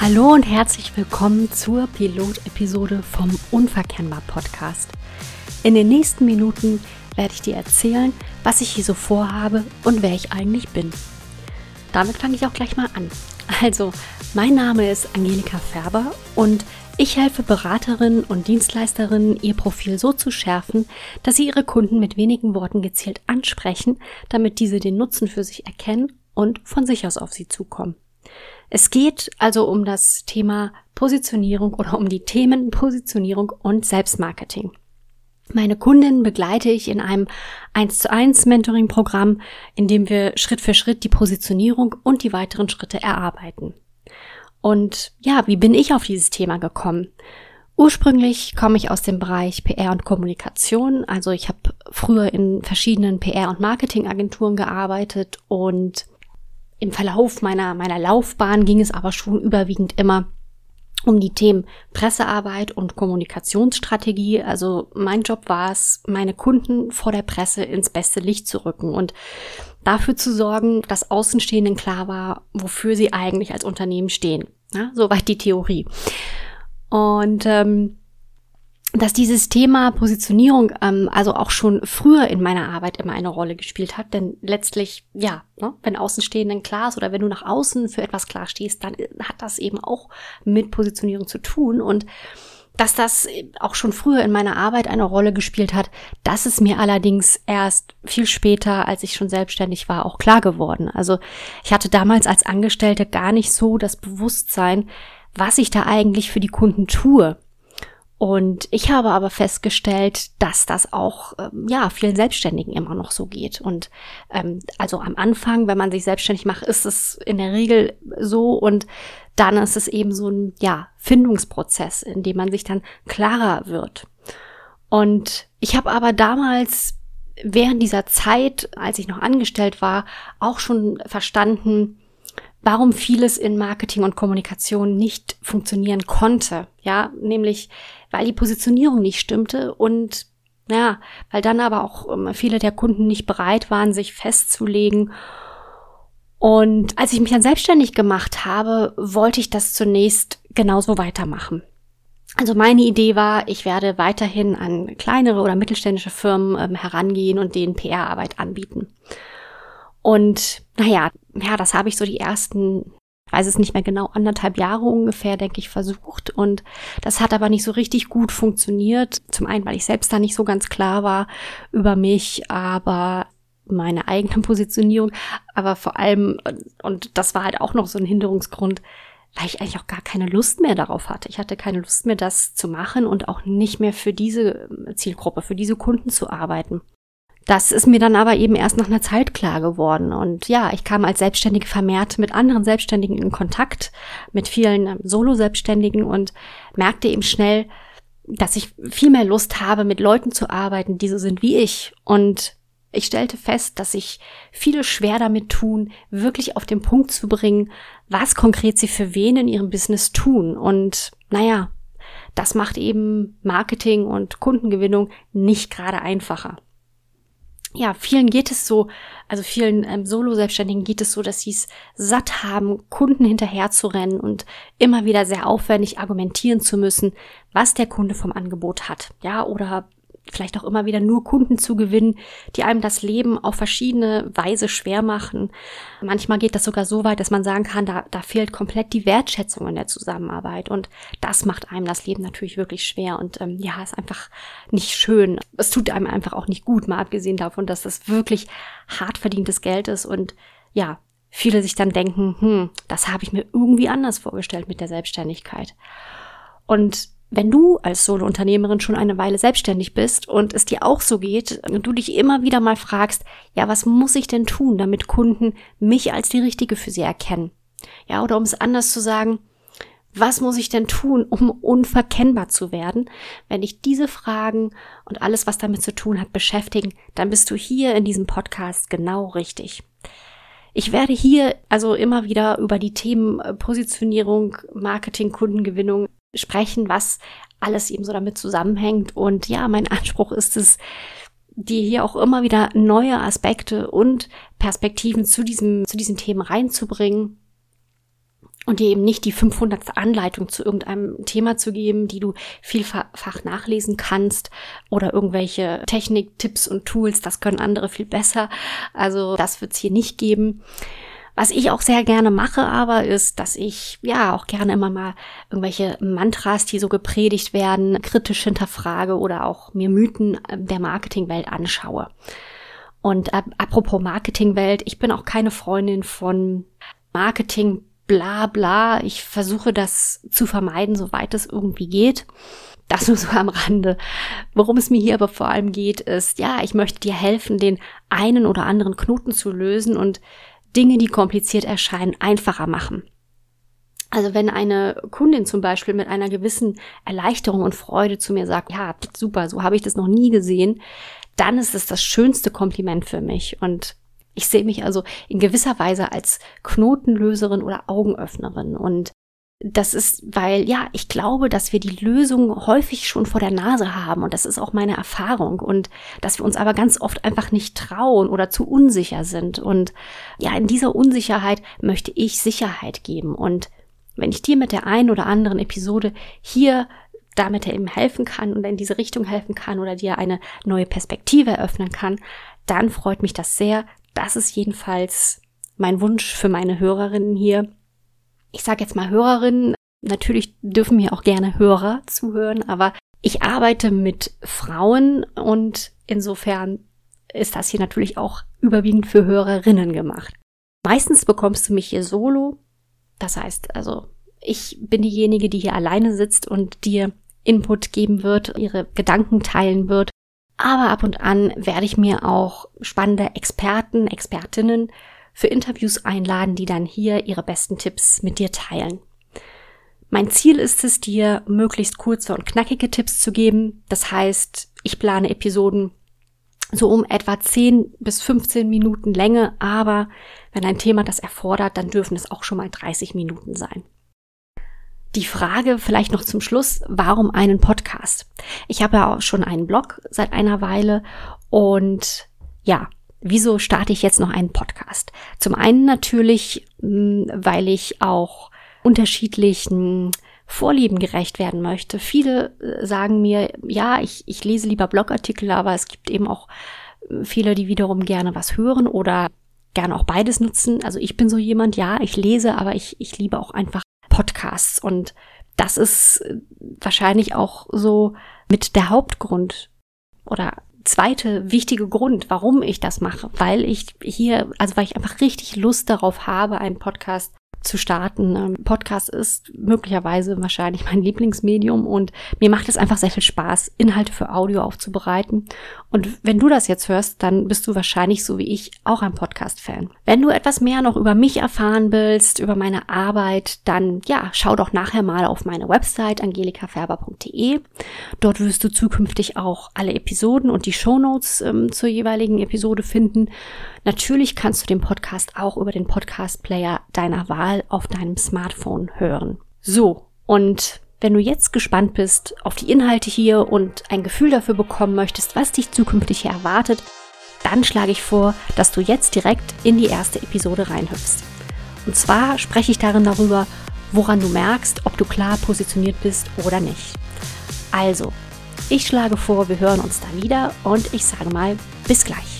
Hallo und herzlich willkommen zur Pilot-Episode vom Unverkennbar Podcast. In den nächsten Minuten werde ich dir erzählen, was ich hier so vorhabe und wer ich eigentlich bin. Damit fange ich auch gleich mal an. Also, mein Name ist Angelika Färber und ich helfe Beraterinnen und Dienstleisterinnen, ihr Profil so zu schärfen, dass sie ihre Kunden mit wenigen Worten gezielt ansprechen, damit diese den Nutzen für sich erkennen und von sich aus auf sie zukommen. Es geht also um das Thema Positionierung oder um die Themen Positionierung und Selbstmarketing. Meine Kundinnen begleite ich in einem 1 zu 1 Mentoring Programm, in dem wir Schritt für Schritt die Positionierung und die weiteren Schritte erarbeiten. Und ja, wie bin ich auf dieses Thema gekommen? Ursprünglich komme ich aus dem Bereich PR und Kommunikation. Also ich habe früher in verschiedenen PR- und Marketingagenturen gearbeitet und im Verlauf meiner, meiner Laufbahn ging es aber schon überwiegend immer um die Themen Pressearbeit und Kommunikationsstrategie. Also mein Job war es, meine Kunden vor der Presse ins beste Licht zu rücken und dafür zu sorgen, dass Außenstehenden klar war, wofür sie eigentlich als Unternehmen stehen. Ja, soweit die Theorie. Und ähm, dass dieses Thema Positionierung ähm, also auch schon früher in meiner Arbeit immer eine Rolle gespielt hat. Denn letztlich, ja, ne, wenn Außenstehenden klar ist oder wenn du nach außen für etwas klar stehst, dann hat das eben auch mit Positionierung zu tun. Und dass das auch schon früher in meiner Arbeit eine Rolle gespielt hat, das ist mir allerdings erst viel später, als ich schon selbstständig war, auch klar geworden. Also ich hatte damals als Angestellte gar nicht so das Bewusstsein, was ich da eigentlich für die Kunden tue. Und ich habe aber festgestellt, dass das auch ähm, ja vielen Selbstständigen immer noch so geht. Und ähm, also am Anfang, wenn man sich selbstständig macht, ist es in der Regel so und dann ist es eben so ein ja Findungsprozess, in dem man sich dann klarer wird. Und ich habe aber damals während dieser Zeit, als ich noch angestellt war, auch schon verstanden, warum vieles in Marketing und Kommunikation nicht funktionieren konnte. Ja, nämlich weil die Positionierung nicht stimmte und ja, weil dann aber auch ähm, viele der Kunden nicht bereit waren, sich festzulegen. Und als ich mich dann selbstständig gemacht habe, wollte ich das zunächst genauso weitermachen. Also meine Idee war, ich werde weiterhin an kleinere oder mittelständische Firmen ähm, herangehen und denen PR-Arbeit anbieten. Und naja, ja, das habe ich so die ersten weiß es nicht mehr genau, anderthalb Jahre ungefähr, denke ich, versucht. Und das hat aber nicht so richtig gut funktioniert. Zum einen, weil ich selbst da nicht so ganz klar war über mich, aber meine eigene Positionierung, aber vor allem, und das war halt auch noch so ein Hinderungsgrund, weil ich eigentlich auch gar keine Lust mehr darauf hatte. Ich hatte keine Lust mehr, das zu machen und auch nicht mehr für diese Zielgruppe, für diese Kunden zu arbeiten. Das ist mir dann aber eben erst nach einer Zeit klar geworden. Und ja, ich kam als Selbstständige vermehrt mit anderen Selbstständigen in Kontakt, mit vielen ähm, Solo-Selbstständigen und merkte eben schnell, dass ich viel mehr Lust habe, mit Leuten zu arbeiten, die so sind wie ich. Und ich stellte fest, dass sich viele schwer damit tun, wirklich auf den Punkt zu bringen, was konkret sie für wen in ihrem Business tun. Und naja, das macht eben Marketing und Kundengewinnung nicht gerade einfacher ja, vielen geht es so, also vielen ähm, Solo-Selbstständigen geht es so, dass sie es satt haben, Kunden hinterher zu rennen und immer wieder sehr aufwendig argumentieren zu müssen, was der Kunde vom Angebot hat. Ja, oder vielleicht auch immer wieder nur Kunden zu gewinnen, die einem das Leben auf verschiedene Weise schwer machen. Manchmal geht das sogar so weit, dass man sagen kann, da, da fehlt komplett die Wertschätzung in der Zusammenarbeit. Und das macht einem das Leben natürlich wirklich schwer. Und ähm, ja, ist einfach nicht schön. Es tut einem einfach auch nicht gut, mal abgesehen davon, dass das wirklich hart verdientes Geld ist. Und ja, viele sich dann denken, hm, das habe ich mir irgendwie anders vorgestellt mit der Selbstständigkeit. Und wenn du als Solo-Unternehmerin schon eine Weile selbstständig bist und es dir auch so geht und du dich immer wieder mal fragst, ja, was muss ich denn tun, damit Kunden mich als die Richtige für sie erkennen? Ja, oder um es anders zu sagen, was muss ich denn tun, um unverkennbar zu werden? Wenn dich diese Fragen und alles, was damit zu tun hat, beschäftigen, dann bist du hier in diesem Podcast genau richtig. Ich werde hier also immer wieder über die Themen Positionierung, Marketing, Kundengewinnung sprechen, was alles eben so damit zusammenhängt. Und ja, mein Anspruch ist es, dir hier auch immer wieder neue Aspekte und Perspektiven zu diesem, zu diesen Themen reinzubringen und dir eben nicht die 500. Anleitung zu irgendeinem Thema zu geben, die du vielfach nachlesen kannst oder irgendwelche Technik, Tipps und Tools, das können andere viel besser. Also das wird es hier nicht geben. Was ich auch sehr gerne mache, aber ist, dass ich ja auch gerne immer mal irgendwelche Mantras, die so gepredigt werden, kritisch hinterfrage oder auch mir Mythen der Marketingwelt anschaue. Und äh, apropos Marketingwelt, ich bin auch keine Freundin von Marketing bla bla. Ich versuche das zu vermeiden, soweit es irgendwie geht. Das nur so am Rande. Worum es mir hier aber vor allem geht, ist, ja, ich möchte dir helfen, den einen oder anderen Knoten zu lösen und Dinge, die kompliziert erscheinen, einfacher machen. Also wenn eine Kundin zum Beispiel mit einer gewissen Erleichterung und Freude zu mir sagt, ja, super, so habe ich das noch nie gesehen, dann ist es das schönste Kompliment für mich. Und ich sehe mich also in gewisser Weise als Knotenlöserin oder Augenöffnerin. Und das ist, weil, ja, ich glaube, dass wir die Lösung häufig schon vor der Nase haben und das ist auch meine Erfahrung und dass wir uns aber ganz oft einfach nicht trauen oder zu unsicher sind. Und ja, in dieser Unsicherheit möchte ich Sicherheit geben und wenn ich dir mit der einen oder anderen Episode hier damit eben helfen kann und in diese Richtung helfen kann oder dir eine neue Perspektive eröffnen kann, dann freut mich das sehr. Das ist jedenfalls mein Wunsch für meine Hörerinnen hier ich sage jetzt mal Hörerinnen, natürlich dürfen mir auch gerne Hörer zuhören, aber ich arbeite mit Frauen und insofern ist das hier natürlich auch überwiegend für Hörerinnen gemacht. Meistens bekommst du mich hier solo. Das heißt also, ich bin diejenige, die hier alleine sitzt und dir Input geben wird, ihre Gedanken teilen wird. Aber ab und an werde ich mir auch spannende Experten, Expertinnen für Interviews einladen, die dann hier ihre besten Tipps mit dir teilen. Mein Ziel ist es, dir möglichst kurze und knackige Tipps zu geben. Das heißt, ich plane Episoden so um etwa 10 bis 15 Minuten Länge, aber wenn ein Thema das erfordert, dann dürfen es auch schon mal 30 Minuten sein. Die Frage vielleicht noch zum Schluss, warum einen Podcast? Ich habe ja auch schon einen Blog seit einer Weile und ja, wieso starte ich jetzt noch einen Podcast? Zum einen natürlich, hm, weil ich auch unterschiedlichen Vorlieben gerecht werden möchte. Viele äh, sagen mir, ja, ich, ich lese lieber Blogartikel, aber es gibt eben auch äh, viele, die wiederum gerne was hören oder gerne auch beides nutzen. Also ich bin so jemand, ja, ich lese, aber ich, ich liebe auch einfach Podcasts und das ist äh, wahrscheinlich auch so mit der Hauptgrund oder zweite wichtige Grund, warum ich das mache, weil ich hier, also weil ich einfach richtig Lust darauf habe, einen Podcast zu starten. Ähm, Podcast ist möglicherweise wahrscheinlich mein Lieblingsmedium und mir macht es einfach sehr viel Spaß, Inhalte für Audio aufzubereiten. Und wenn du das jetzt hörst, dann bist du wahrscheinlich so wie ich auch ein Podcast-Fan. Wenn du etwas mehr noch über mich erfahren willst, über meine Arbeit, dann ja, schau doch nachher mal auf meine Website angelikaferber.de. Dort wirst du zukünftig auch alle Episoden und die Shownotes ähm, zur jeweiligen Episode finden. Natürlich kannst du den Podcast auch über den Podcast-Player deiner Wahl auf deinem Smartphone hören. So, und wenn du jetzt gespannt bist auf die Inhalte hier und ein Gefühl dafür bekommen möchtest, was dich zukünftig hier erwartet, dann schlage ich vor, dass du jetzt direkt in die erste Episode reinhüpfst. Und zwar spreche ich darin darüber, woran du merkst, ob du klar positioniert bist oder nicht. Also, ich schlage vor, wir hören uns da wieder und ich sage mal, bis gleich.